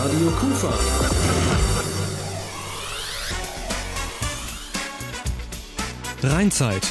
Radio Kufa. Rheinzeit.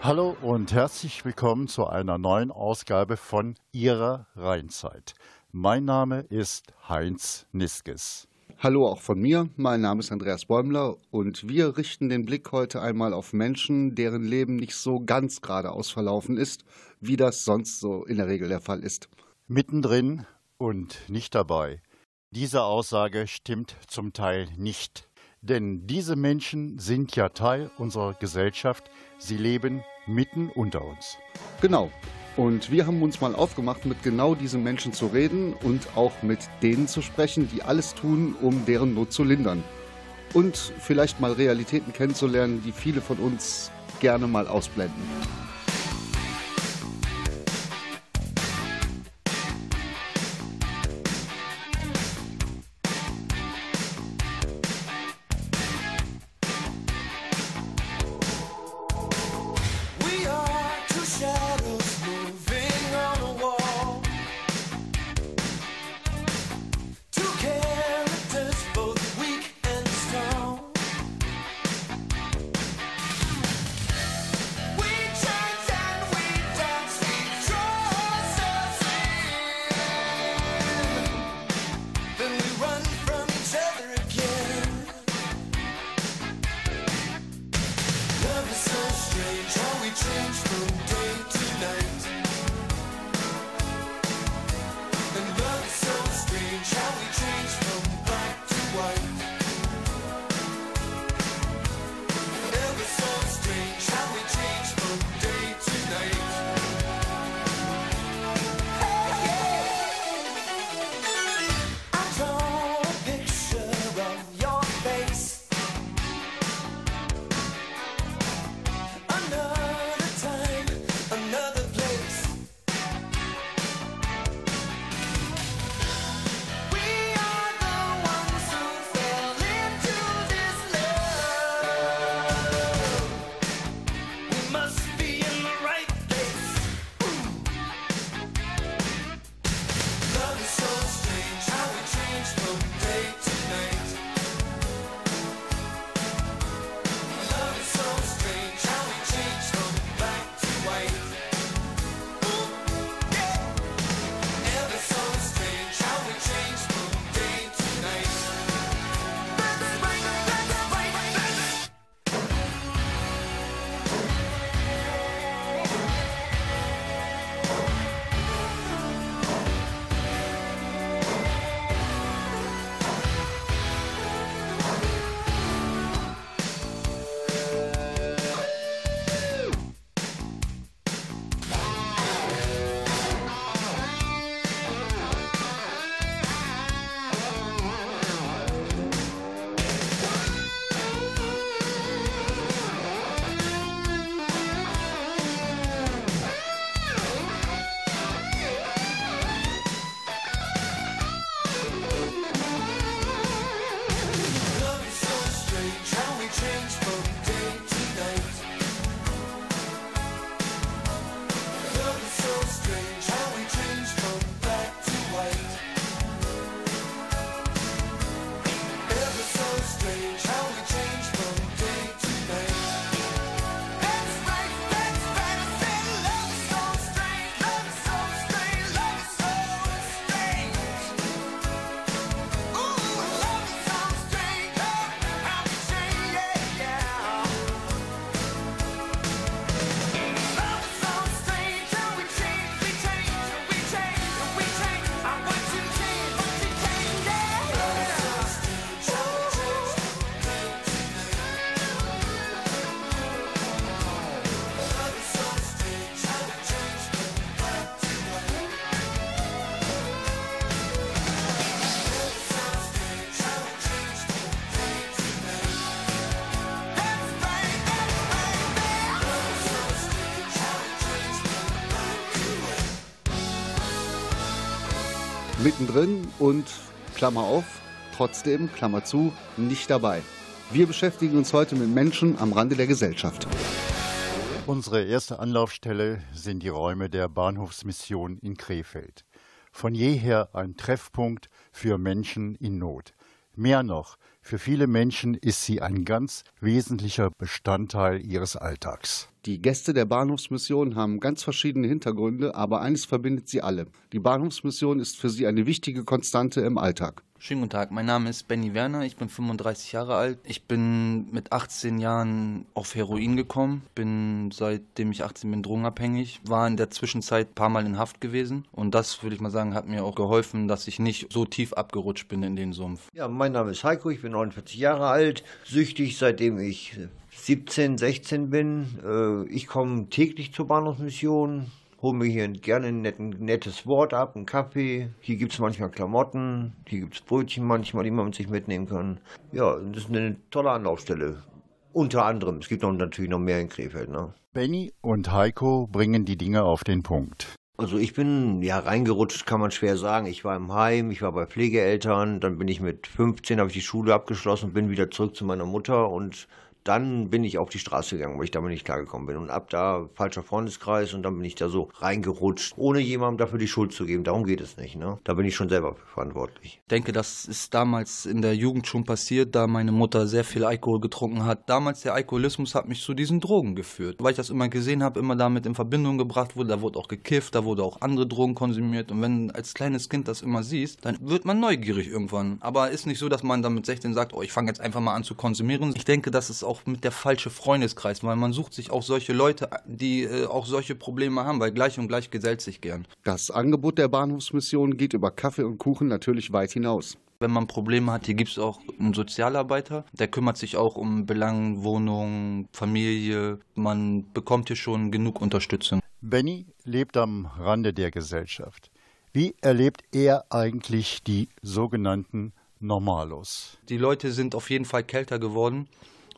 Hallo und herzlich willkommen zu einer neuen Ausgabe von Ihrer Rheinzeit. Mein Name ist Heinz Niskes. Hallo auch von mir, mein Name ist Andreas Bäumler und wir richten den Blick heute einmal auf Menschen, deren Leben nicht so ganz geradeaus verlaufen ist, wie das sonst so in der Regel der Fall ist. Mittendrin und nicht dabei. Diese Aussage stimmt zum Teil nicht. Denn diese Menschen sind ja Teil unserer Gesellschaft. Sie leben mitten unter uns. Genau. Und wir haben uns mal aufgemacht, mit genau diesen Menschen zu reden und auch mit denen zu sprechen, die alles tun, um deren Not zu lindern. Und vielleicht mal Realitäten kennenzulernen, die viele von uns gerne mal ausblenden. Mittendrin und Klammer auf, trotzdem, Klammer zu, nicht dabei. Wir beschäftigen uns heute mit Menschen am Rande der Gesellschaft. Unsere erste Anlaufstelle sind die Räume der Bahnhofsmission in Krefeld. Von jeher ein Treffpunkt für Menschen in Not. Mehr noch, für viele Menschen ist sie ein ganz wesentlicher Bestandteil ihres Alltags. Die Gäste der Bahnhofsmission haben ganz verschiedene Hintergründe, aber eines verbindet sie alle. Die Bahnhofsmission ist für sie eine wichtige Konstante im Alltag. Schönen guten Tag, mein Name ist Benny Werner, ich bin 35 Jahre alt. Ich bin mit 18 Jahren auf Heroin gekommen, bin seitdem ich 18 bin drogenabhängig, war in der Zwischenzeit ein paar Mal in Haft gewesen und das würde ich mal sagen, hat mir auch geholfen, dass ich nicht so tief abgerutscht bin in den Sumpf. Ja, mein Name ist Heiko, ich bin 49 Jahre alt, süchtig seitdem ich 17, 16 bin. Äh, ich komme täglich zur Bahnhofsmission, hole mir hier gerne ein nettes Wort ab, einen Kaffee. Hier gibt es manchmal Klamotten, hier gibt es Brötchen manchmal, die man mit sich mitnehmen kann. Ja, das ist eine tolle Anlaufstelle. Unter anderem. Es gibt noch, natürlich noch mehr in Krefeld. Ne? Benny und Heiko bringen die Dinge auf den Punkt. Also ich bin ja reingerutscht, kann man schwer sagen. Ich war im Heim, ich war bei Pflegeeltern, dann bin ich mit 15, habe ich die Schule abgeschlossen, bin wieder zurück zu meiner Mutter und dann bin ich auf die Straße gegangen, weil ich damit nicht klargekommen bin. Und ab da falscher Freundeskreis und dann bin ich da so reingerutscht, ohne jemandem dafür die Schuld zu geben. Darum geht es nicht. Ne? Da bin ich schon selber verantwortlich. Ich denke, das ist damals in der Jugend schon passiert, da meine Mutter sehr viel Alkohol getrunken hat. Damals der Alkoholismus hat mich zu diesen Drogen geführt, weil ich das immer gesehen habe, immer damit in Verbindung gebracht wurde. Da wurde auch gekifft, da wurde auch andere Drogen konsumiert. Und wenn als kleines Kind das immer siehst, dann wird man neugierig irgendwann. Aber ist nicht so, dass man dann mit 16 sagt, oh, ich fange jetzt einfach mal an zu konsumieren. Ich denke, das ist auch auch mit der falsche Freundeskreis, weil man sucht sich auch solche Leute, die äh, auch solche Probleme haben, weil gleich und gleich gesellt sich gern. Das Angebot der Bahnhofsmission geht über Kaffee und Kuchen natürlich weit hinaus. Wenn man Probleme hat, hier gibt es auch einen Sozialarbeiter, der kümmert sich auch um Belangen, Wohnung, Familie. Man bekommt hier schon genug Unterstützung. Benny lebt am Rande der Gesellschaft. Wie erlebt er eigentlich die sogenannten Normalos? Die Leute sind auf jeden Fall kälter geworden.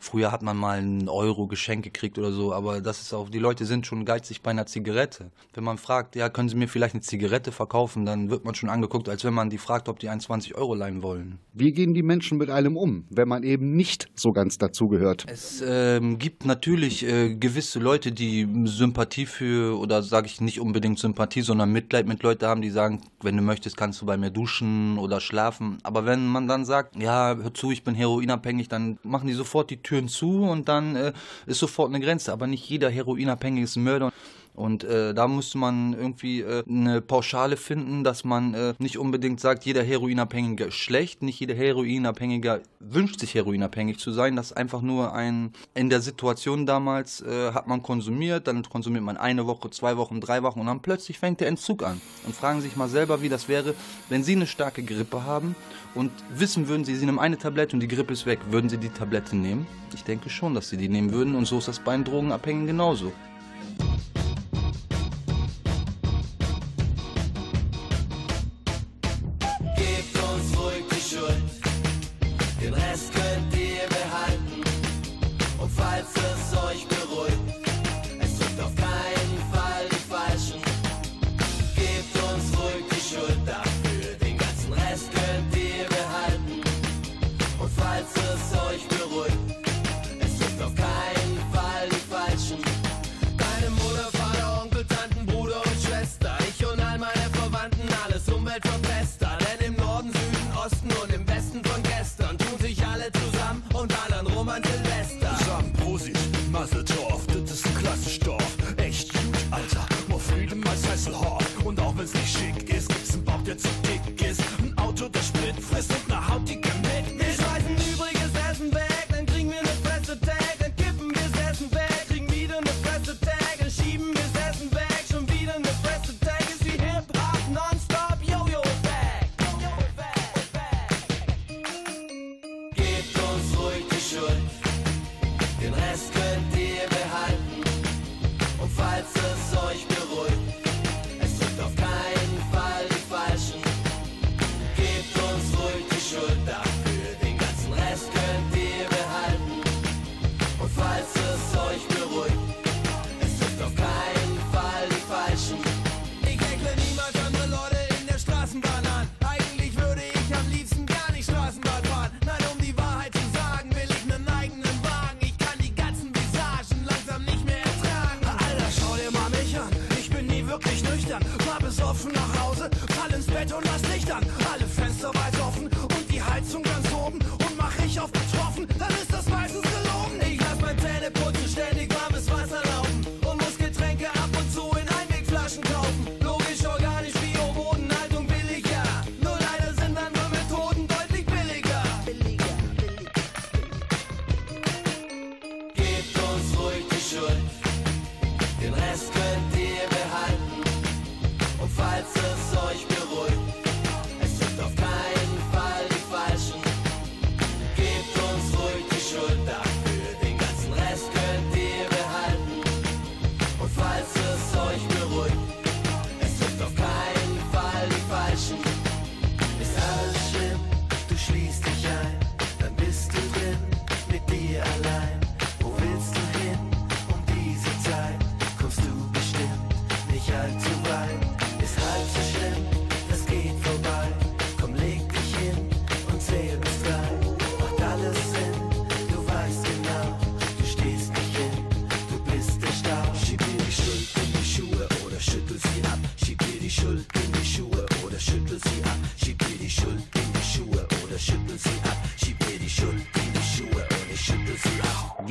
Früher hat man mal einen Euro Geschenk gekriegt oder so, aber das ist auch, die Leute sind schon geizig bei einer Zigarette. Wenn man fragt, ja, können Sie mir vielleicht eine Zigarette verkaufen, dann wird man schon angeguckt, als wenn man die fragt, ob die 21 Euro leihen wollen. Wie gehen die Menschen mit einem um, wenn man eben nicht so ganz dazugehört? Es ähm, gibt natürlich äh, gewisse Leute, die Sympathie für, oder sage ich nicht unbedingt Sympathie, sondern Mitleid mit Leuten haben, die sagen, wenn du möchtest, kannst du bei mir duschen oder schlafen. Aber wenn man dann sagt, ja, hör zu, ich bin heroinabhängig, dann machen die sofort die Türen zu und dann äh, ist sofort eine Grenze. Aber nicht jeder Heroinabhängige ist ein Mörder. Und äh, da müsste man irgendwie äh, eine Pauschale finden, dass man äh, nicht unbedingt sagt, jeder Heroinabhängige ist schlecht, nicht jeder Heroinabhängiger wünscht sich heroinabhängig zu sein. Das ist einfach nur ein, in der Situation damals äh, hat man konsumiert, dann konsumiert man eine Woche, zwei Wochen, drei Wochen und dann plötzlich fängt der Entzug an. Und fragen sich mal selber, wie das wäre, wenn Sie eine starke Grippe haben und wissen würden, Sie nehmen eine Tablette und die Grippe ist weg, würden Sie die Tablette nehmen? Ich denke schon, dass Sie die nehmen würden und so ist das bei den Drogenabhängigen genauso. Silvester. Denn im Norden, Süden, Osten und im Westen von gestern tun sich alle zusammen und ballern rum an Silvester. Zusammen, Prosit, Masseltorf, das ist ein klassisch Dorf. Echt gut, Alter, more freedom als Hasselhoff. Und auch wenn's nicht schick ist, gibt's ein Bauch, der zuckt.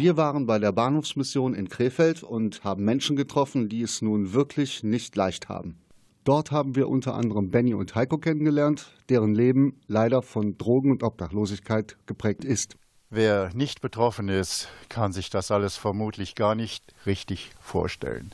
Wir waren bei der Bahnhofsmission in Krefeld und haben Menschen getroffen, die es nun wirklich nicht leicht haben. Dort haben wir unter anderem Benny und Heiko kennengelernt, deren Leben leider von Drogen und Obdachlosigkeit geprägt ist. Wer nicht betroffen ist, kann sich das alles vermutlich gar nicht richtig vorstellen.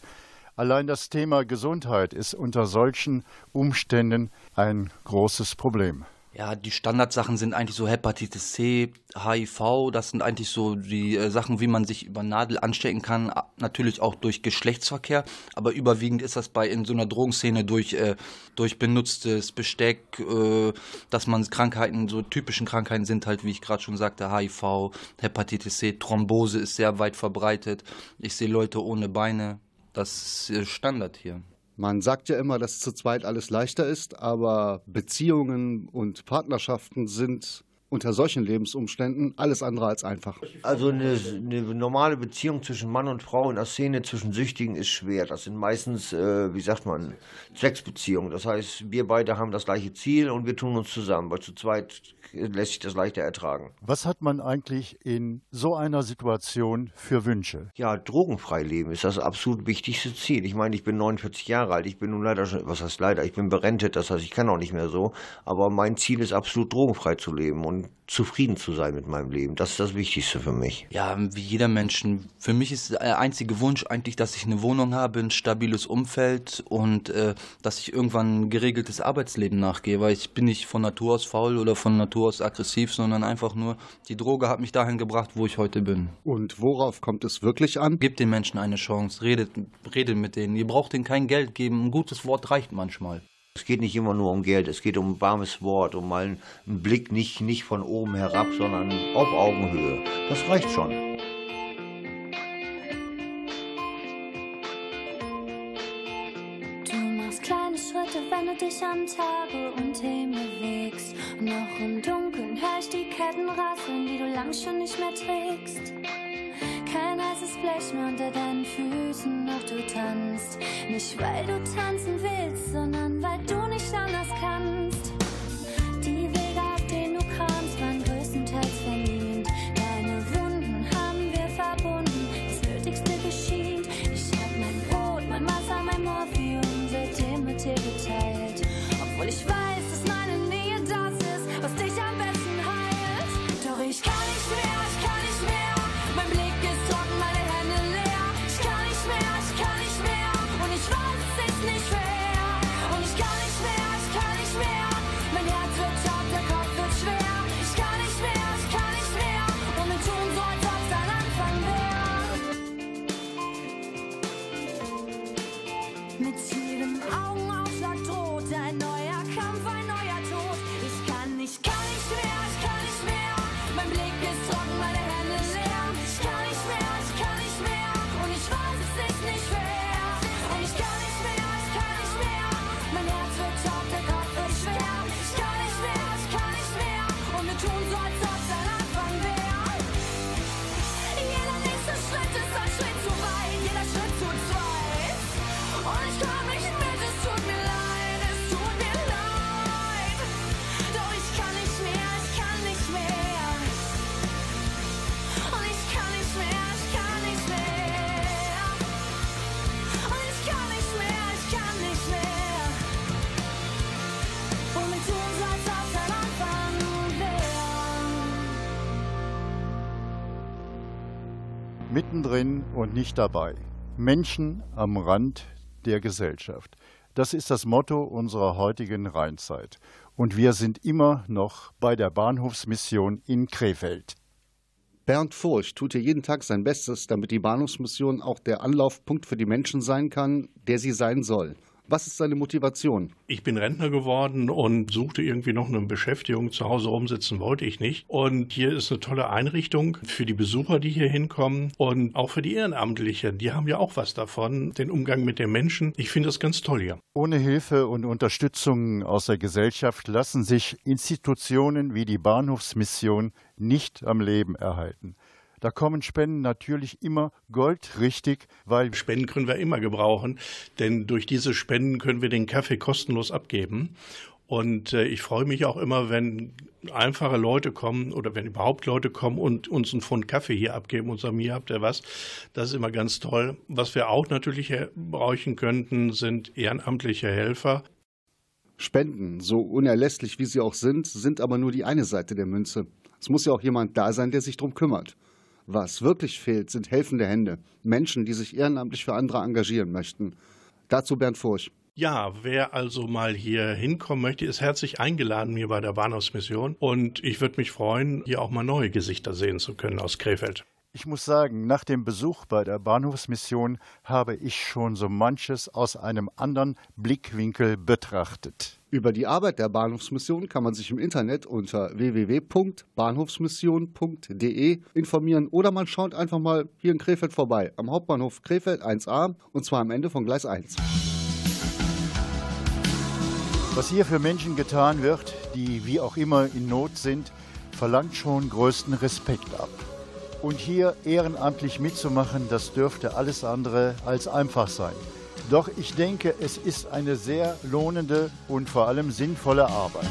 Allein das Thema Gesundheit ist unter solchen Umständen ein großes Problem. Ja, die Standardsachen sind eigentlich so Hepatitis C, HIV, das sind eigentlich so die äh, Sachen, wie man sich über Nadel anstecken kann, natürlich auch durch Geschlechtsverkehr, aber überwiegend ist das bei in so einer Drogenszene durch, äh, durch benutztes Besteck, äh, dass man Krankheiten, so typischen Krankheiten sind halt, wie ich gerade schon sagte, HIV, Hepatitis C, Thrombose ist sehr weit verbreitet. Ich sehe Leute ohne Beine, das ist Standard hier. Man sagt ja immer, dass zu zweit alles leichter ist, aber Beziehungen und Partnerschaften sind unter solchen Lebensumständen alles andere als einfach. Also eine, eine, normale Beziehung zwischen Mann und Frau in der Szene zwischen Süchtigen ist schwer. Das sind meistens, äh, wie sagt man, Zwecksbeziehungen. Das heißt, wir beide haben das gleiche Ziel und wir tun uns zusammen, weil zu zweit lässt sich das leichter ertragen. Was hat man eigentlich in so einer Situation für Wünsche? Ja, drogenfrei leben ist das absolut wichtigste Ziel. Ich meine, ich bin 49 Jahre alt, ich bin nun leider schon, was heißt leider, ich bin berentet, das heißt, ich kann auch nicht mehr so, aber mein Ziel ist absolut drogenfrei zu leben und zufrieden zu sein mit meinem Leben. Das ist das Wichtigste für mich. Ja, wie jeder Mensch. Für mich ist der einzige Wunsch eigentlich, dass ich eine Wohnung habe, ein stabiles Umfeld und äh, dass ich irgendwann ein geregeltes Arbeitsleben nachgehe, weil ich bin nicht von Natur aus faul oder von Natur aus aggressiv, sondern einfach nur, die Droge hat mich dahin gebracht, wo ich heute bin. Und worauf kommt es wirklich an? Gebt den Menschen eine Chance, redet, redet mit denen. Ihr braucht ihnen kein Geld geben, ein gutes Wort reicht manchmal. Es geht nicht immer nur um Geld, es geht um ein warmes Wort, um mal einen Blick nicht, nicht von oben herab, sondern auf Augenhöhe. Das reicht schon. Du machst kleine Schritte, wenn du dich am Tage und Himmel bewegst. Und noch im Dunkeln hör ich die Ketten rasseln, die du lang schon nicht mehr trägst kein heißes Blech mehr unter deinen Füßen, doch du tanzt. Nicht weil du tanzen willst, sondern weil du nicht anders kannst. Mittendrin und nicht dabei. Menschen am Rand der Gesellschaft. Das ist das Motto unserer heutigen Rheinzeit. Und wir sind immer noch bei der Bahnhofsmission in Krefeld. Bernd Furch tut hier jeden Tag sein Bestes, damit die Bahnhofsmission auch der Anlaufpunkt für die Menschen sein kann, der sie sein soll. Was ist seine Motivation? Ich bin Rentner geworden und suchte irgendwie noch eine Beschäftigung. Zu Hause rumsitzen wollte ich nicht. Und hier ist eine tolle Einrichtung für die Besucher, die hier hinkommen und auch für die Ehrenamtlichen. Die haben ja auch was davon, den Umgang mit den Menschen. Ich finde das ganz toll hier. Ohne Hilfe und Unterstützung aus der Gesellschaft lassen sich Institutionen wie die Bahnhofsmission nicht am Leben erhalten. Da kommen Spenden natürlich immer goldrichtig, weil Spenden können wir immer gebrauchen, denn durch diese Spenden können wir den Kaffee kostenlos abgeben. Und äh, ich freue mich auch immer, wenn einfache Leute kommen oder wenn überhaupt Leute kommen und uns einen Pfund Kaffee hier abgeben und sagen, hier habt ihr was. Das ist immer ganz toll. Was wir auch natürlich brauchen könnten, sind ehrenamtliche Helfer. Spenden, so unerlässlich wie sie auch sind, sind aber nur die eine Seite der Münze. Es muss ja auch jemand da sein, der sich darum kümmert. Was wirklich fehlt, sind helfende Hände. Menschen, die sich ehrenamtlich für andere engagieren möchten. Dazu Bernd Furch. Ja, wer also mal hier hinkommen möchte, ist herzlich eingeladen hier bei der Bahnhofsmission. Und ich würde mich freuen, hier auch mal neue Gesichter sehen zu können aus Krefeld. Ich muss sagen, nach dem Besuch bei der Bahnhofsmission habe ich schon so manches aus einem anderen Blickwinkel betrachtet. Über die Arbeit der Bahnhofsmission kann man sich im Internet unter www.bahnhofsmission.de informieren oder man schaut einfach mal hier in Krefeld vorbei, am Hauptbahnhof Krefeld 1a und zwar am Ende von Gleis 1. Was hier für Menschen getan wird, die wie auch immer in Not sind, verlangt schon größten Respekt ab. Und hier ehrenamtlich mitzumachen, das dürfte alles andere als einfach sein. Doch ich denke, es ist eine sehr lohnende und vor allem sinnvolle Arbeit.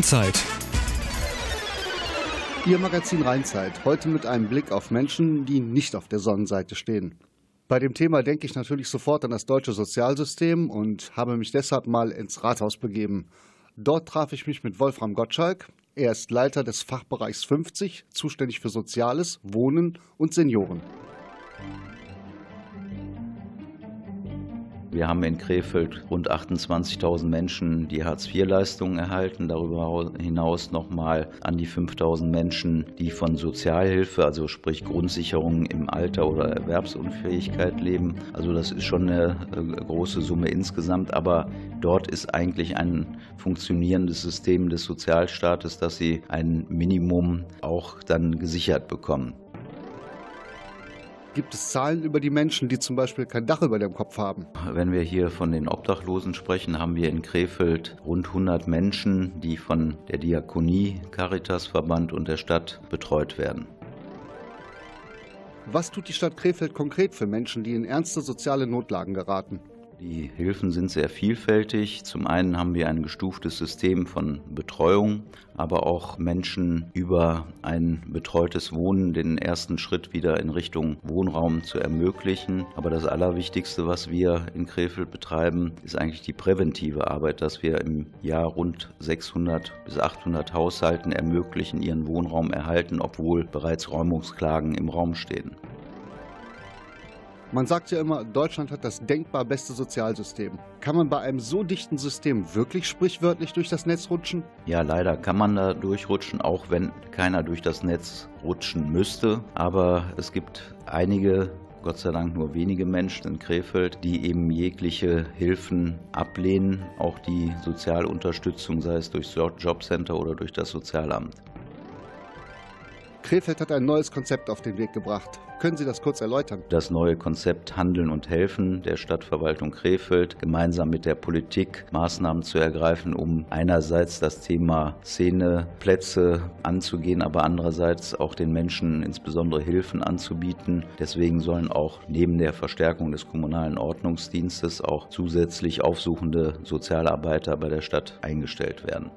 Rheinzeit. Ihr Magazin Rheinzeit. Heute mit einem Blick auf Menschen, die nicht auf der Sonnenseite stehen. Bei dem Thema denke ich natürlich sofort an das deutsche Sozialsystem und habe mich deshalb mal ins Rathaus begeben. Dort traf ich mich mit Wolfram Gottschalk. Er ist Leiter des Fachbereichs 50, zuständig für Soziales, Wohnen und Senioren. Wir haben in Krefeld rund 28.000 Menschen, die Hartz-IV-Leistungen erhalten. Darüber hinaus nochmal an die 5.000 Menschen, die von Sozialhilfe, also sprich Grundsicherung im Alter oder Erwerbsunfähigkeit leben. Also das ist schon eine äh, große Summe insgesamt. Aber dort ist eigentlich ein funktionierendes System des Sozialstaates, dass sie ein Minimum auch dann gesichert bekommen. Gibt es Zahlen über die Menschen, die zum Beispiel kein Dach über dem Kopf haben? Wenn wir hier von den Obdachlosen sprechen, haben wir in Krefeld rund 100 Menschen, die von der Diakonie, Caritasverband und der Stadt betreut werden. Was tut die Stadt Krefeld konkret für Menschen, die in ernste soziale Notlagen geraten? Die Hilfen sind sehr vielfältig. Zum einen haben wir ein gestuftes System von Betreuung, aber auch Menschen über ein betreutes Wohnen den ersten Schritt wieder in Richtung Wohnraum zu ermöglichen. Aber das Allerwichtigste, was wir in Krefeld betreiben, ist eigentlich die präventive Arbeit, dass wir im Jahr rund 600 bis 800 Haushalten ermöglichen, ihren Wohnraum erhalten, obwohl bereits Räumungsklagen im Raum stehen. Man sagt ja immer, Deutschland hat das denkbar beste Sozialsystem. Kann man bei einem so dichten System wirklich sprichwörtlich durch das Netz rutschen? Ja, leider kann man da durchrutschen, auch wenn keiner durch das Netz rutschen müsste. Aber es gibt einige Gott sei Dank nur wenige Menschen in Krefeld, die eben jegliche Hilfen ablehnen, auch die Sozialunterstützung, sei es durch Jobcenter oder durch das Sozialamt. Krefeld hat ein neues Konzept auf den Weg gebracht. Können Sie das kurz erläutern? Das neue Konzept Handeln und Helfen der Stadtverwaltung Krefeld, gemeinsam mit der Politik Maßnahmen zu ergreifen, um einerseits das Thema Szeneplätze anzugehen, aber andererseits auch den Menschen insbesondere Hilfen anzubieten. Deswegen sollen auch neben der Verstärkung des kommunalen Ordnungsdienstes auch zusätzlich aufsuchende Sozialarbeiter bei der Stadt eingestellt werden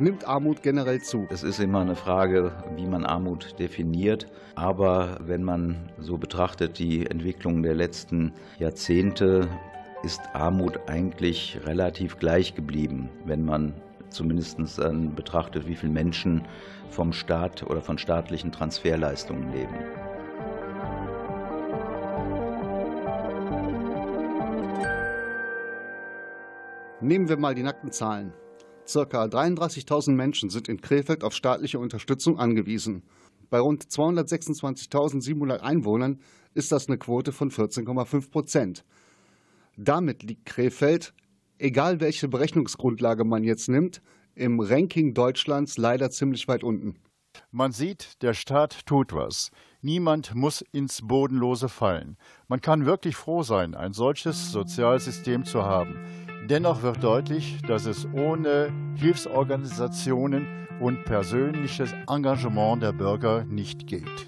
nimmt Armut generell zu? Es ist immer eine Frage, wie man Armut definiert. Aber wenn man so betrachtet die Entwicklung der letzten Jahrzehnte, ist Armut eigentlich relativ gleich geblieben, wenn man zumindest dann betrachtet, wie viele Menschen vom Staat oder von staatlichen Transferleistungen leben. Nehmen wir mal die nackten Zahlen. Circa 33.000 Menschen sind in Krefeld auf staatliche Unterstützung angewiesen. Bei rund 226.700 Einwohnern ist das eine Quote von 14,5 Prozent. Damit liegt Krefeld, egal welche Berechnungsgrundlage man jetzt nimmt, im Ranking Deutschlands leider ziemlich weit unten. Man sieht, der Staat tut was. Niemand muss ins Bodenlose fallen. Man kann wirklich froh sein, ein solches Sozialsystem zu haben. Dennoch wird deutlich, dass es ohne Hilfsorganisationen und persönliches Engagement der Bürger nicht geht.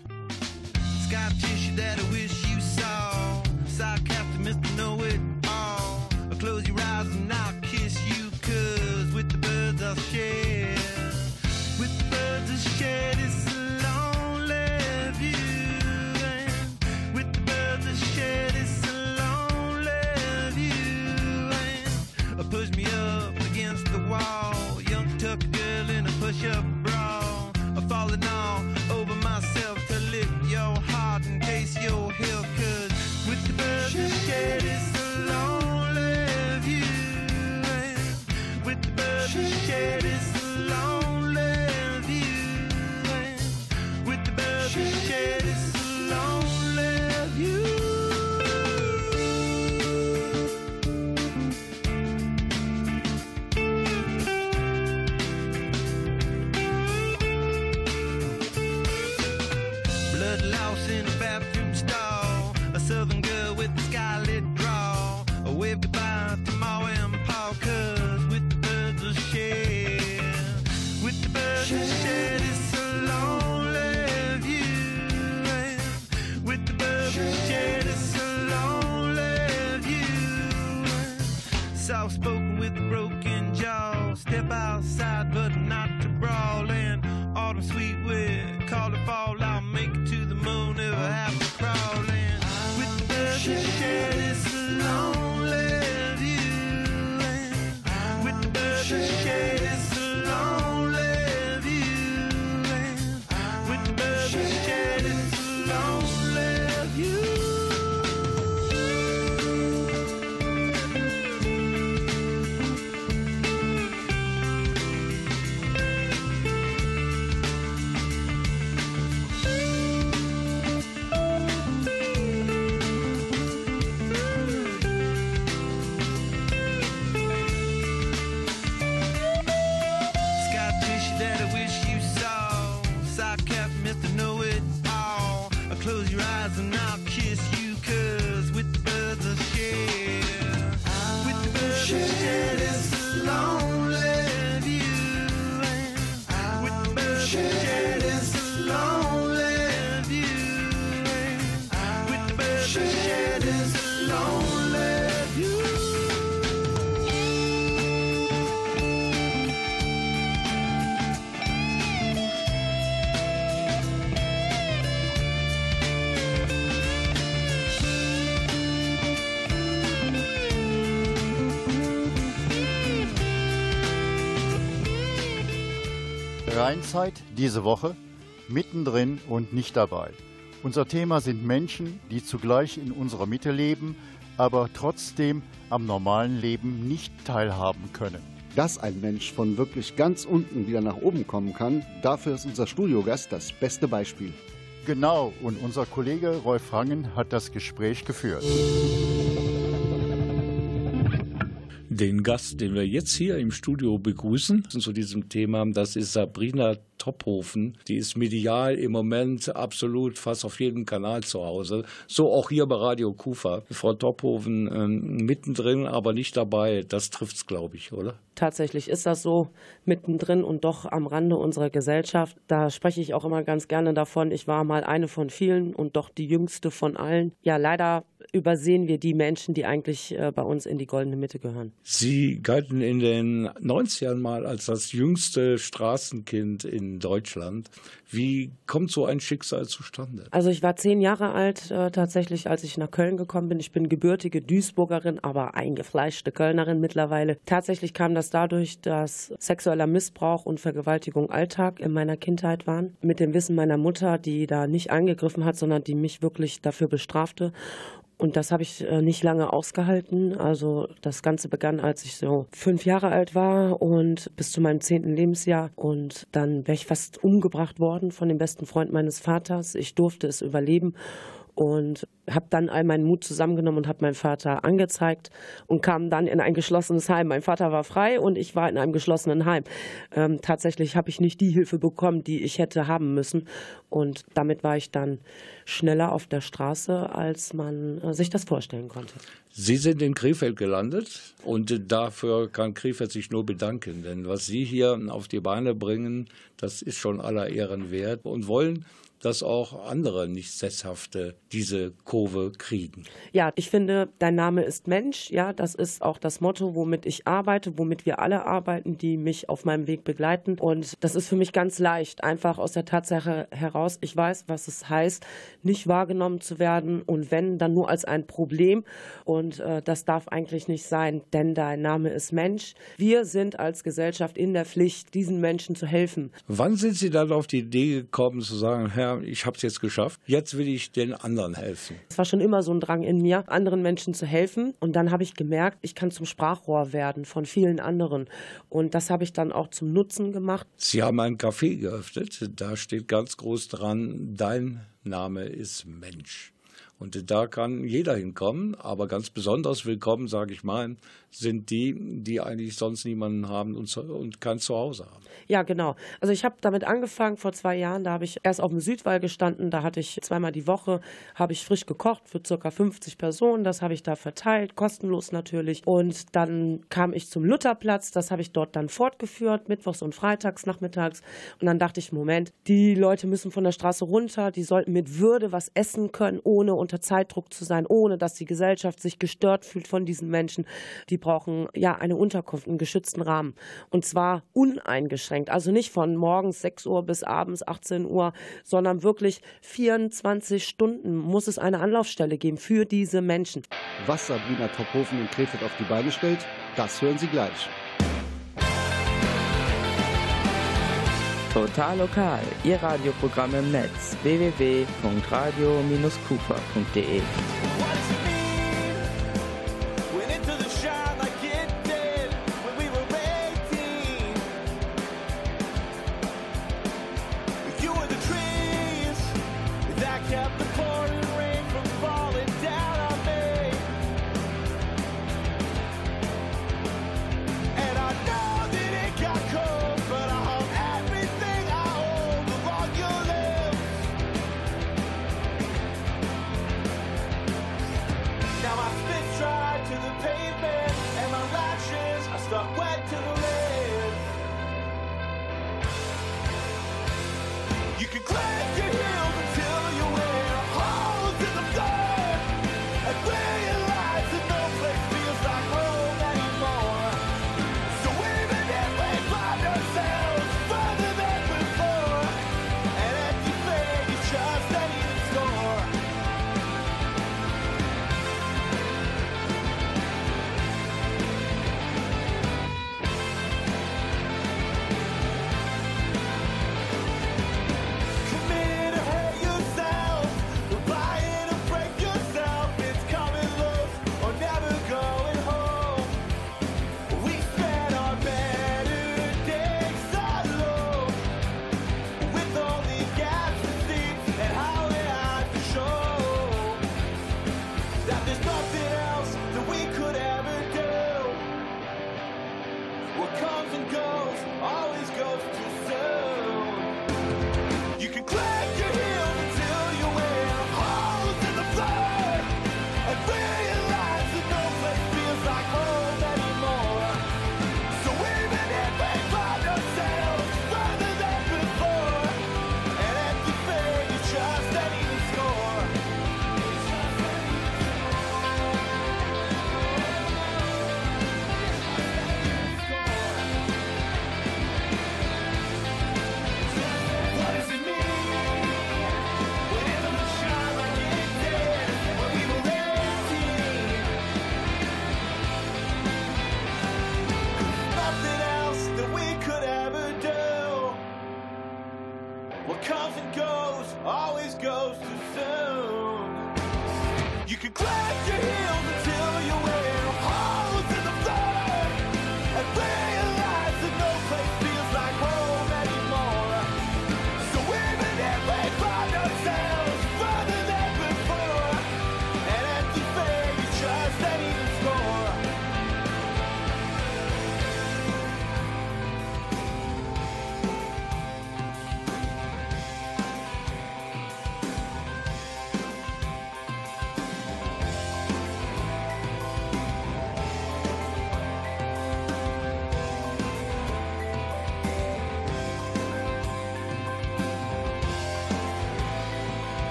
Rheinzeit diese Woche mittendrin und nicht dabei. Unser Thema sind Menschen, die zugleich in unserer Mitte leben, aber trotzdem am normalen Leben nicht teilhaben können. Dass ein Mensch von wirklich ganz unten wieder nach oben kommen kann, dafür ist unser Studiogast das beste Beispiel. Genau, und unser Kollege Rolf Hangen hat das Gespräch geführt. Den Gast, den wir jetzt hier im Studio begrüßen, zu diesem Thema, das ist Sabrina Tophofen. Die ist medial im Moment absolut fast auf jedem Kanal zu Hause. So auch hier bei Radio Kufa. Frau Tophofen ähm, mittendrin, aber nicht dabei. Das trifft's, glaube ich, oder? Tatsächlich ist das so mittendrin und doch am Rande unserer Gesellschaft. Da spreche ich auch immer ganz gerne davon. Ich war mal eine von vielen und doch die jüngste von allen. Ja, leider übersehen wir die Menschen, die eigentlich äh, bei uns in die goldene Mitte gehören. Sie galten in den 90ern mal als das jüngste Straßenkind in Deutschland. Wie kommt so ein Schicksal zustande? Also ich war zehn Jahre alt äh, tatsächlich, als ich nach Köln gekommen bin. Ich bin gebürtige Duisburgerin, aber eingefleischte Kölnerin mittlerweile. Tatsächlich kam das dadurch, dass sexueller Missbrauch und Vergewaltigung Alltag in meiner Kindheit waren. Mit dem Wissen meiner Mutter, die da nicht eingegriffen hat, sondern die mich wirklich dafür bestrafte. Und das habe ich äh, nicht lange ausgehalten. Also das Ganze begann, als ich so fünf Jahre alt war und bis zu meinem zehnten Lebensjahr. Und dann wäre ich fast umgebracht worden von dem besten Freund meines Vaters. Ich durfte es überleben und habe dann all meinen Mut zusammengenommen und habe meinen Vater angezeigt und kam dann in ein geschlossenes Heim. Mein Vater war frei und ich war in einem geschlossenen Heim. Ähm, tatsächlich habe ich nicht die Hilfe bekommen, die ich hätte haben müssen und damit war ich dann schneller auf der Straße, als man äh, sich das vorstellen konnte. Sie sind in Krefeld gelandet und dafür kann Krefeld sich nur bedanken, denn was Sie hier auf die Beine bringen, das ist schon aller Ehren wert und wollen dass auch andere nicht sesshafte diese Kurve kriegen. Ja, ich finde, dein Name ist Mensch. Ja, das ist auch das Motto, womit ich arbeite, womit wir alle arbeiten, die mich auf meinem Weg begleiten. Und das ist für mich ganz leicht, einfach aus der Tatsache heraus. Ich weiß, was es heißt, nicht wahrgenommen zu werden und wenn, dann nur als ein Problem. Und äh, das darf eigentlich nicht sein, denn dein Name ist Mensch. Wir sind als Gesellschaft in der Pflicht, diesen Menschen zu helfen. Wann sind Sie dann auf die Idee gekommen zu sagen, Herr, ich habe es jetzt geschafft, jetzt will ich den anderen helfen? Es war schon immer so ein Drang in mir, anderen Menschen zu helfen. Und dann habe ich gemerkt, ich kann zum Sprachrohr werden von vielen anderen. Und das habe ich dann auch zum Nutzen gemacht. Sie haben ein Café geöffnet. Da steht ganz groß dran, dein Name ist Mensch. Und da kann jeder hinkommen, aber ganz besonders willkommen, sage ich mal, sind die, die eigentlich sonst niemanden haben und, und kein Zuhause haben. Ja, genau. Also ich habe damit angefangen vor zwei Jahren. Da habe ich erst auf dem Südwall gestanden. Da hatte ich zweimal die Woche habe ich frisch gekocht für circa 50 Personen. Das habe ich da verteilt, kostenlos natürlich. Und dann kam ich zum Lutherplatz. Das habe ich dort dann fortgeführt, mittwochs und freitags nachmittags. Und dann dachte ich, Moment, die Leute müssen von der Straße runter. Die sollten mit Würde was essen können, ohne unter Zeitdruck zu sein, ohne dass die Gesellschaft sich gestört fühlt von diesen Menschen. Die brauchen ja eine Unterkunft, einen geschützten Rahmen. Und zwar uneingeschränkt. Also nicht von morgens 6 Uhr bis abends 18 Uhr, sondern wirklich 24 Stunden muss es eine Anlaufstelle geben für diese Menschen. Was Sabrina Tophofen in Krefeld auf die Beine stellt, das hören Sie gleich. Total lokal, Ihr Radioprogramm im Netz www.radio-kufa.de.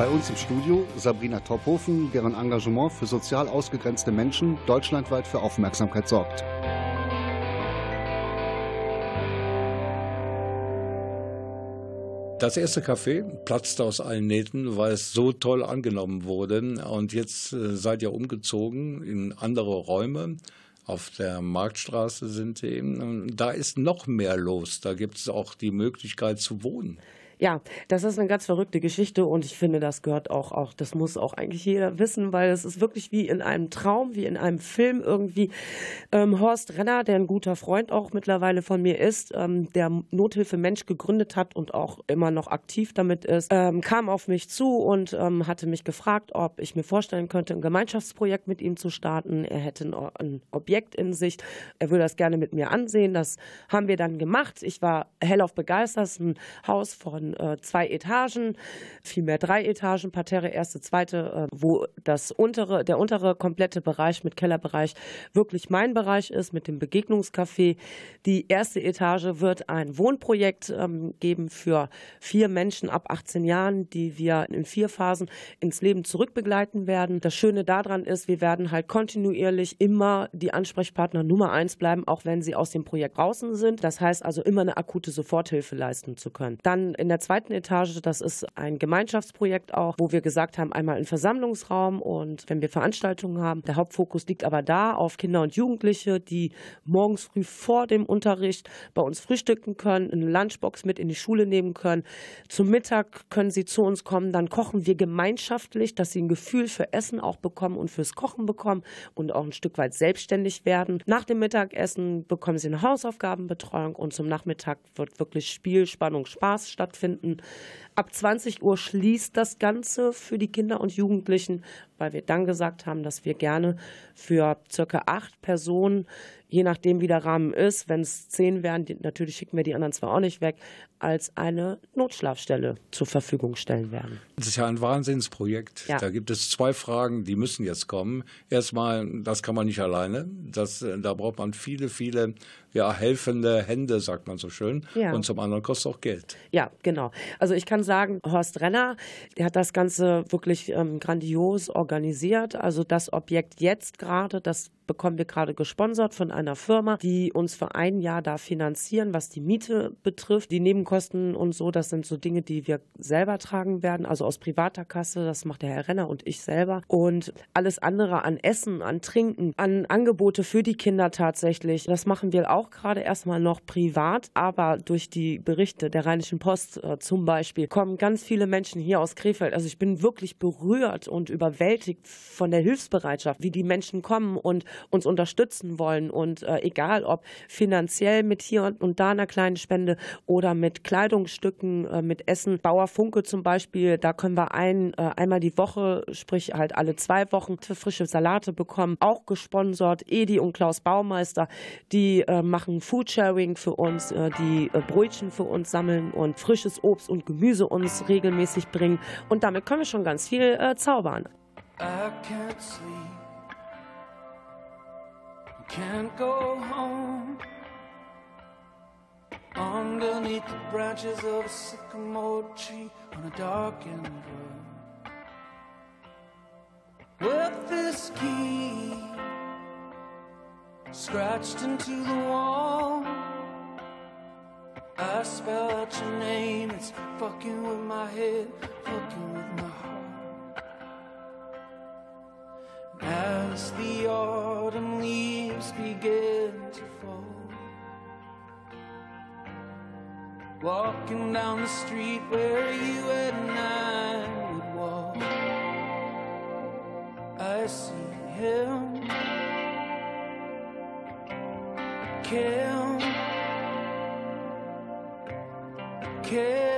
Bei uns im Studio Sabrina Tophofen, deren Engagement für sozial ausgegrenzte Menschen deutschlandweit für Aufmerksamkeit sorgt. Das erste Café platzte aus allen Nähten, weil es so toll angenommen wurde. Und jetzt äh, seid ihr umgezogen in andere Räume. Auf der Marktstraße sind ihr. Da ist noch mehr los. Da gibt es auch die Möglichkeit zu wohnen. Ja, das ist eine ganz verrückte Geschichte und ich finde, das gehört auch, auch, das muss auch eigentlich jeder wissen, weil es ist wirklich wie in einem Traum, wie in einem Film irgendwie. Ähm, Horst Renner, der ein guter Freund auch mittlerweile von mir ist, ähm, der Nothilfe Mensch gegründet hat und auch immer noch aktiv damit ist, ähm, kam auf mich zu und ähm, hatte mich gefragt, ob ich mir vorstellen könnte, ein Gemeinschaftsprojekt mit ihm zu starten. Er hätte ein, ein Objekt in Sicht. Er würde das gerne mit mir ansehen. Das haben wir dann gemacht. Ich war hellauf begeistert. Ein Haus von äh, zwei Etagen, vielmehr drei Etagen, Parterre, erste, zweite, äh, wo das untere, der untere komplette Bereich mit Kellerbereich wirklich mein Bereich ist, mit dem Begegnungscafé. Die erste Etage wird ein Wohnprojekt ähm, geben für vier Menschen ab 18 Jahren, die wir in vier Phasen ins Leben zurückbegleiten werden. Das Schöne daran ist, wir werden halt kontinuierlich immer die Ansprechpartner Nummer eins bleiben, auch wenn sie aus dem Projekt draußen sind. Das heißt also immer eine akute Soforthilfe leisten zu können. Dann in der zweiten Etage, das ist ein Gemeinschaftsprojekt auch, wo wir gesagt haben, einmal ein Versammlungsraum und wenn wir Veranstaltungen haben. Der Hauptfokus liegt aber da auf Kinder und Jugendliche, die morgens früh vor dem Unterricht bei uns frühstücken können, eine Lunchbox mit in die Schule nehmen können. Zum Mittag können sie zu uns kommen, dann kochen wir gemeinschaftlich, dass sie ein Gefühl für Essen auch bekommen und fürs Kochen bekommen und auch ein Stück weit selbstständig werden. Nach dem Mittagessen bekommen sie eine Hausaufgabenbetreuung und zum Nachmittag wird wirklich Spiel, Spannung, Spaß stattfinden finden. Ab 20 Uhr schließt das Ganze für die Kinder und Jugendlichen, weil wir dann gesagt haben, dass wir gerne für circa acht Personen je nachdem, wie der Rahmen ist, wenn es zehn wären, natürlich schicken wir die anderen zwar auch nicht weg, als eine Notschlafstelle zur Verfügung stellen werden. Das ist ja ein Wahnsinnsprojekt. Ja. Da gibt es zwei Fragen, die müssen jetzt kommen. Erstmal, das kann man nicht alleine. Das, da braucht man viele, viele ja, helfende Hände, sagt man so schön. Ja. Und zum anderen kostet auch Geld. Ja, genau. Also ich kann sagen, Horst Renner, der hat das Ganze wirklich ähm, grandios organisiert. Also das Objekt jetzt gerade, das bekommen wir gerade gesponsert von einer Firma, die uns für ein Jahr da finanzieren, was die Miete betrifft. Die Nebenkosten und so, das sind so Dinge, die wir selber tragen werden, also aus privater Kasse. Das macht der Herr Renner und ich selber. Und alles andere an Essen, an Trinken, an Angebote für die Kinder tatsächlich, das machen wir auch gerade erstmal noch privat. Aber durch die Berichte der Rheinischen Post äh, zum Beispiel kommen ganz viele Menschen hier aus Krefeld. Also ich bin wirklich berührt und überwältigt von der Hilfsbereitschaft, wie die Menschen kommen und uns unterstützen wollen. Und äh, egal ob finanziell mit hier und, da einer kleinen Spende oder mit Kleidungsstücken, äh, mit Essen. Bauer Funke zum Beispiel, da können wir ein, äh, einmal die Woche, sprich halt alle zwei Wochen, frische Salate bekommen. Auch gesponsert. Edi und Klaus Baumeister, die äh, machen Foodsharing für uns, äh, die äh, Brötchen für uns sammeln und frisches Obst und Gemüse uns regelmäßig bringen. Und damit können wir schon ganz viel zaubern. I can't sleep. Can't go home. Underneath the branches of a sycamore tree on a darkened road. With this key scratched into the wall. I spell out your name, it's fucking with my head, fucking with my heart. As the autumn leaves begin to fall, walking down the street where you and I would walk, I see him, Kim, Kim.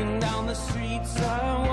Walking down the streets,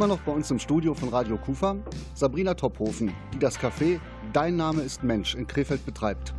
Immer noch bei uns im Studio von Radio Kufa Sabrina Tophofen, die das Café Dein Name ist Mensch in Krefeld betreibt.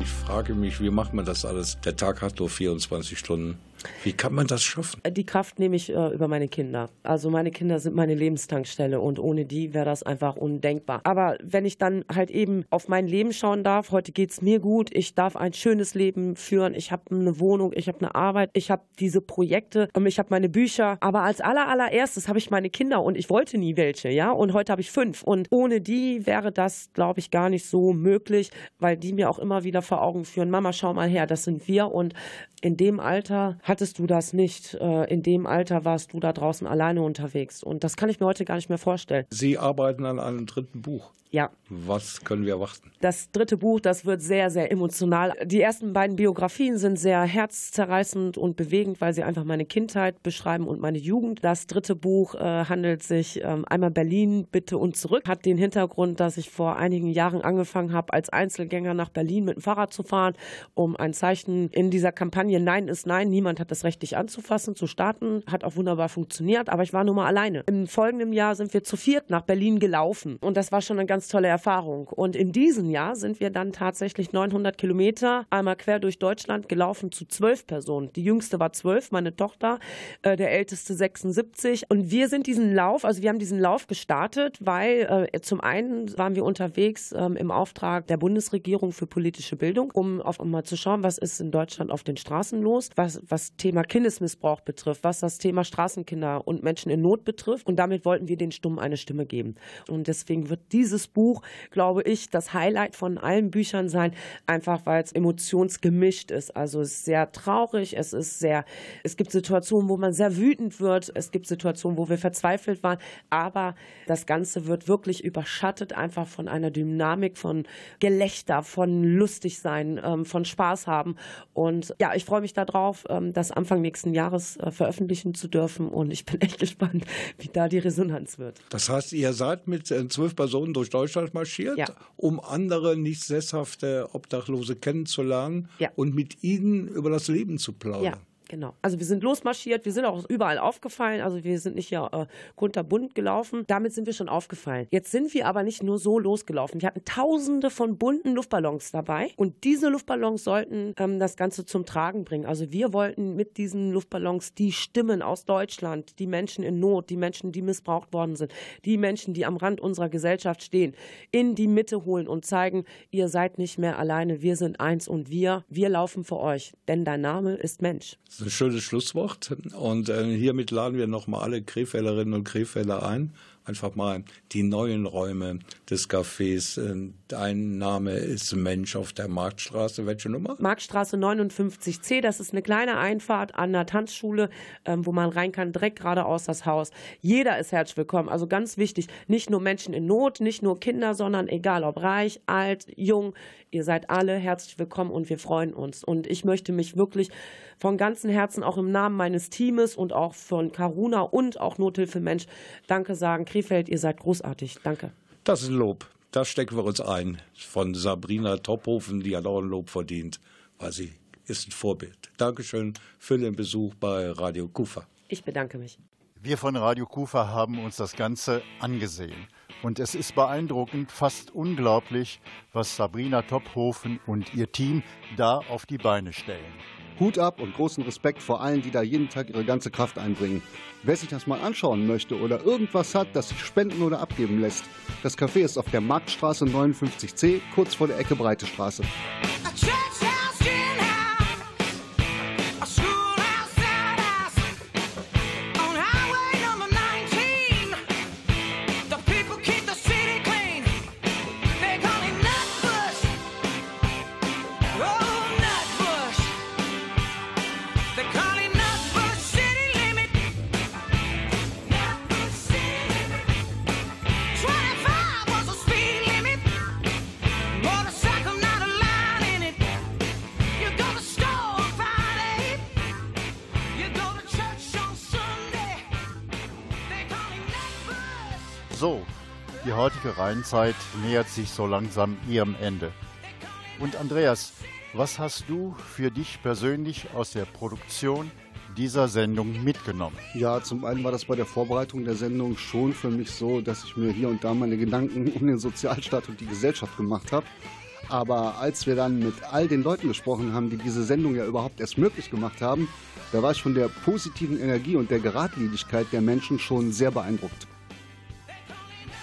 Ich frage mich, wie macht man das alles? Der Tag hat nur 24 Stunden. Wie kann man das schaffen? Die Kraft nehme ich äh, über meine Kinder. Also meine Kinder sind meine Lebenstankstelle und ohne die wäre das einfach undenkbar. Aber wenn ich dann halt eben auf mein Leben schauen darf, heute geht es mir gut, ich darf ein schönes Leben führen, ich habe eine Wohnung, ich habe eine Arbeit, ich habe diese Projekte, ähm, ich habe meine Bücher. Aber als aller allererstes habe ich meine Kinder und ich wollte nie welche, ja. Und heute habe ich fünf. Und ohne die wäre das, glaube ich, gar nicht so möglich, weil die mir auch immer wieder vor Augen führen, Mama, schau mal her, das sind wir. Und in dem Alter hattest du das nicht. Äh, in dem Alter warst du da draußen alleine unterwegs. Und das kann ich mir heute gar nicht mehr vorstellen. Sie arbeiten an einem dritten Buch. Ja. Was können wir erwarten? Das dritte Buch, das wird sehr, sehr emotional. Die ersten beiden Biografien sind sehr herzzerreißend und bewegend, weil sie einfach meine Kindheit beschreiben und meine Jugend. Das dritte Buch äh, handelt sich ähm, einmal Berlin, bitte und zurück. Hat den Hintergrund, dass ich vor einigen Jahren angefangen habe, als Einzelgänger nach Berlin mit dem Fahrrad zu fahren, um ein Zeichen in dieser Kampagne Nein ist Nein, niemand hat das Recht, dich anzufassen, zu starten. Hat auch wunderbar funktioniert, aber ich war nur mal alleine. Im folgenden Jahr sind wir zu viert nach Berlin gelaufen und das war schon eine ganz tolle Erfahrung. Und in diesem Jahr sind wir dann tatsächlich 900 Kilometer einmal quer durch Deutschland gelaufen zu zwölf Personen. Die jüngste war zwölf, meine Tochter, äh, der älteste 76. Und wir sind diesen Lauf, also wir haben diesen Lauf gestartet, weil äh, zum einen waren wir unterwegs ähm, im Auftrag der Bundesregierung für politische Bildung, um auf um mal zu schauen, was ist in Deutschland auf den Straßen los, was was Thema Kindesmissbrauch betrifft, was das Thema Straßenkinder und Menschen in Not betrifft. Und damit wollten wir den Stummen eine Stimme geben. Und deswegen wird dieses Buch, glaube ich, das Highlight von allen Büchern sein, einfach weil es emotionsgemischt ist. Also es ist sehr traurig, es ist sehr, es gibt Situationen, wo man sehr wütend wird, es gibt Situationen, wo wir verzweifelt waren, aber das Ganze wird wirklich überschattet einfach von einer Dynamik von Gelächter, von lustig sein, ähm, von Spaß haben. Und ja, ich freue mich darauf, ähm, das Anfang nächsten Jahres äh, veröffentlichen zu dürfen und ich bin echt gespannt, wie da die Resonanz wird. Das heißt, ihr seid mit äh, zwölf Personen durch Deutschland marschiert, Ja. um andere nicht sesshafte Obdachlose kennenzulernen Ja. und mit ihnen über das Leben zu plaudern. Ja, genau. Also wir sind losmarschiert, wir sind auch überall aufgefallen. Also wir sind nicht hier äh, kunterbunt gelaufen. Damit sind wir schon aufgefallen. Jetzt sind wir aber nicht nur so losgelaufen. Wir hatten tausende von bunten Luftballons dabei und diese Luftballons sollten ähm, das Ganze zum Tragen bringen. Also wir wollten mit diesen Luftballons die Stimmen aus Deutschland, die Menschen in Not, die Menschen, die missbraucht worden sind, die Menschen, die am Rand unserer Gesellschaft stehen, in die Mitte holen und zeigen, ihr seid nicht mehr alleine, wir sind eins und wir, wir laufen für euch, denn dein Name ist Mensch. Ein schönes Schlusswort. Und äh, hiermit laden wir nochmal alle Krefelderinnen und Krefelder ein, einfach mal die neuen Räume des Cafés. Äh, dein Name ist Mensch auf der Marktstraße. Welche Nummer? Marktstraße 59c, das ist eine kleine Einfahrt an der Tanzschule, ähm, wo man rein kann, direkt geradeaus das Haus. Jeder ist herzlich willkommen. Also ganz wichtig, nicht nur Menschen in Not, nicht nur Kinder, sondern egal ob reich, alt, jung, ihr seid alle herzlich willkommen und wir freuen uns. Und ich möchte mich wirklich von ganzem Herzen auch im Namen meines Teames und auch von Karuna und auch Nothilfe Mensch Danke sagen. Krefeld, ihr seid großartig. Danke. Das ist Lob. Da stecken wir uns ein. Von Sabrina Tophofen, die hat auch ein Lob verdient, weil sie ist ein Vorbild. Dankeschön für den Besuch bei Radio Kufa. Ich bedanke mich. Wir von Radio Kufa haben uns das Ganze angesehen. Und es ist beeindruckend, fast unglaublich, was Sabrina Tophofen und ihr Team da auf die Beine stellen. Hut ab und großen Respekt vor allen, die da jeden Tag ihre ganze Kraft einbringen. Wer sich das mal anschauen möchte oder irgendwas hat, das sich spenden oder abgeben lässt, das Café ist auf der Marktstraße 59c, kurz vor der Ecke Breite Straße. Rheinzeit nähert sich so langsam ihrem Ende. Und Andreas, Was hast du für dich persönlich aus der Produktion dieser Sendung mitgenommen? Ja, zum einen war das bei der Vorbereitung der Sendung schon für mich so, dass ich mir hier und da meine Gedanken um den Sozialstaat und die Gesellschaft gemacht habe. Aber als wir dann mit all den Leuten gesprochen haben, die diese Sendung ja überhaupt erst möglich gemacht haben, da war ich von der positiven Energie und der Geradlinigkeit der Menschen schon sehr beeindruckt.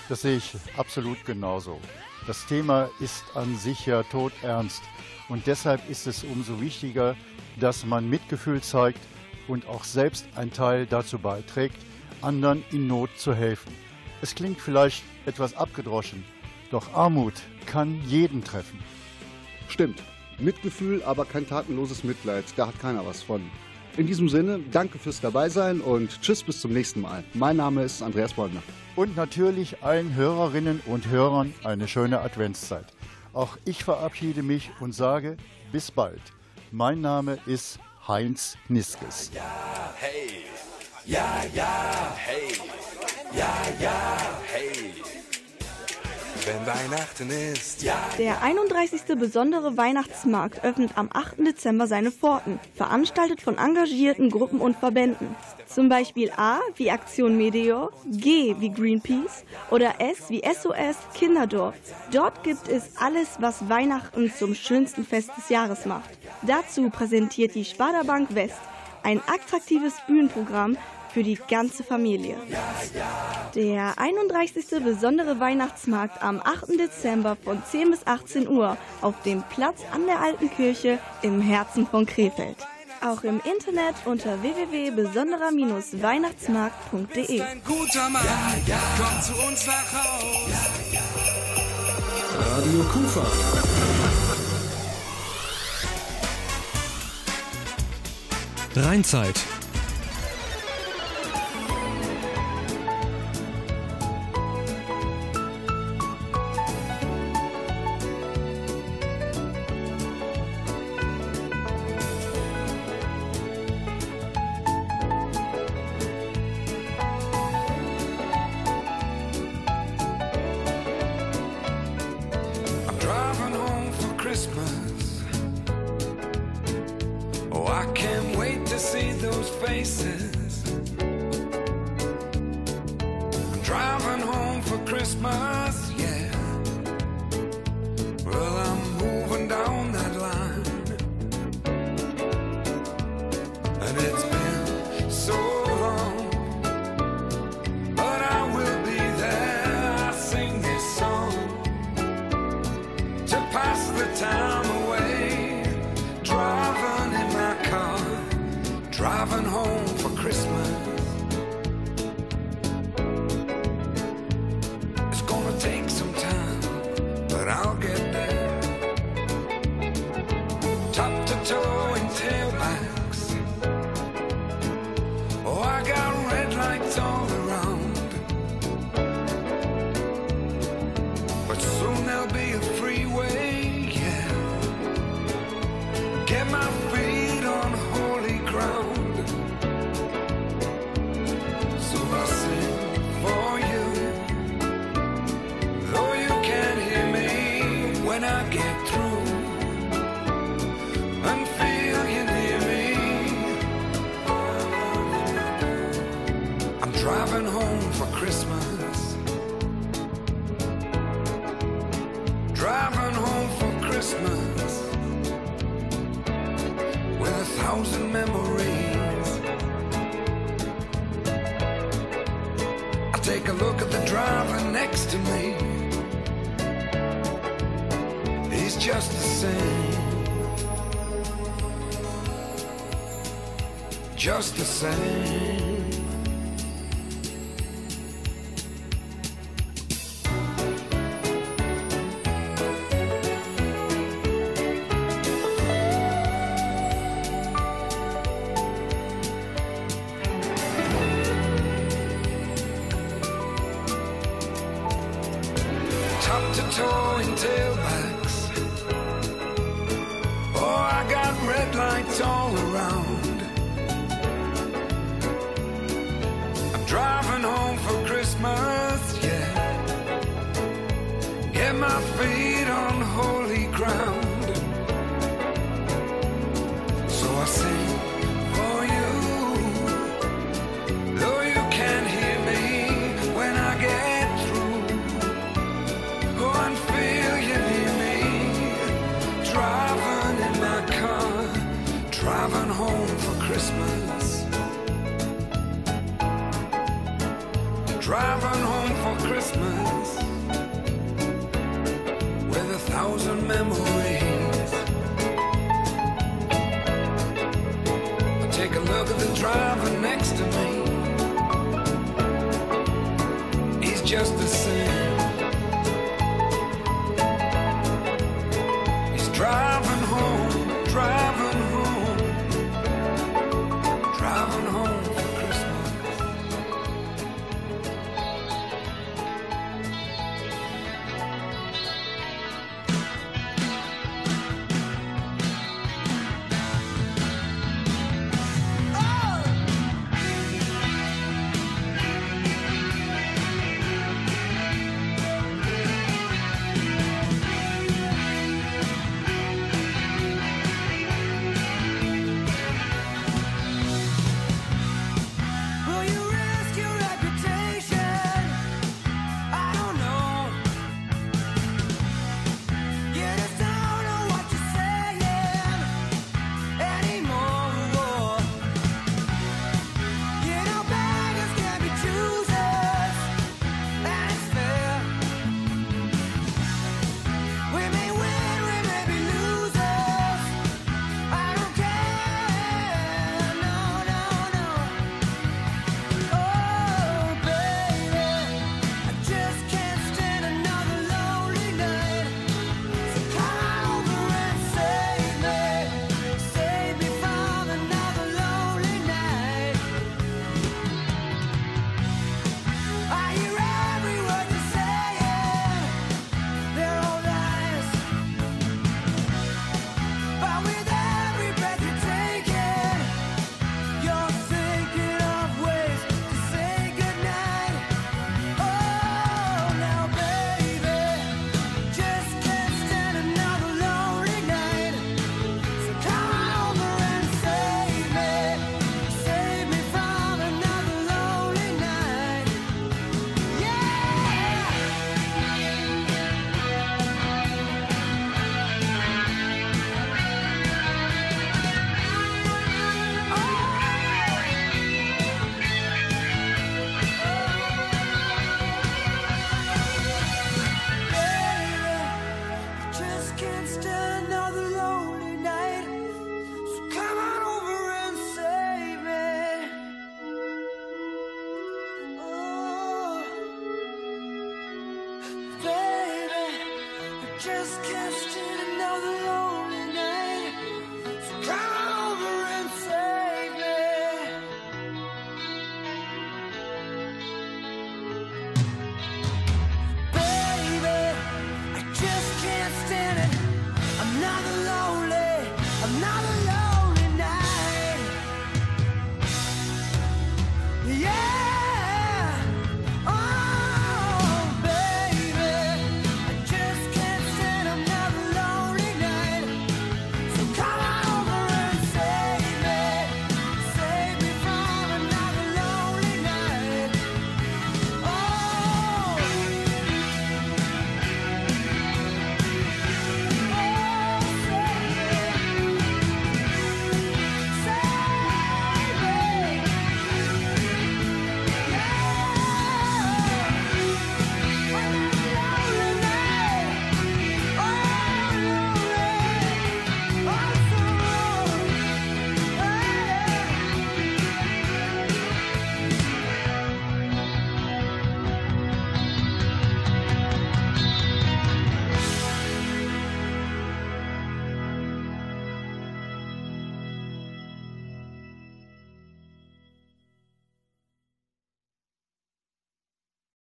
Das sehe ich absolut genauso. Das Thema ist an sich ja todernst und deshalb ist es umso wichtiger, dass man Mitgefühl zeigt und auch selbst ein Teil dazu beiträgt, anderen in Not zu helfen. Es klingt vielleicht etwas abgedroschen, doch Armut kann jeden treffen. Stimmt. Mitgefühl, aber kein tatenloses Mitleid. Da hat keiner was von. In diesem Sinne, danke fürs Dabeisein und tschüss bis zum nächsten Mal. Mein Name ist Andreas Bäumler. Und natürlich allen Hörerinnen und Hörern eine schöne Adventszeit. Auch ich verabschiede mich und sage bis bald. Mein Name ist Heinz Niskes. Ja, hey. Ja, ja, hey. Ja, ja, hey. Wenn Weihnachten ist, ja. Der 31. besondere Weihnachtsmarkt öffnet am 8. Dezember seine Pforten, veranstaltet von engagierten Gruppen und Verbänden. Zum Beispiel A wie Aktion Meteor, G wie Greenpeace oder S wie SOS Kinderdorf. Dort gibt es alles, was Weihnachten zum schönsten Fest des Jahres macht. Dazu präsentiert die Sparda Bank West ein attraktives Bühnenprogramm für die ganze Familie. Der 31. besondere Weihnachtsmarkt am 8. Dezember von 10 bis 18 Uhr auf dem Platz an der Alten Kirche im Herzen von Krefeld. Auch im Internet unter www.besonderer-weihnachtsmarkt.de. Ein guter Mann, kommt zu uns nach Haus. Radio Kufa. Rheinzeit. I'm Oh, I can't wait to see those faces. Just the same.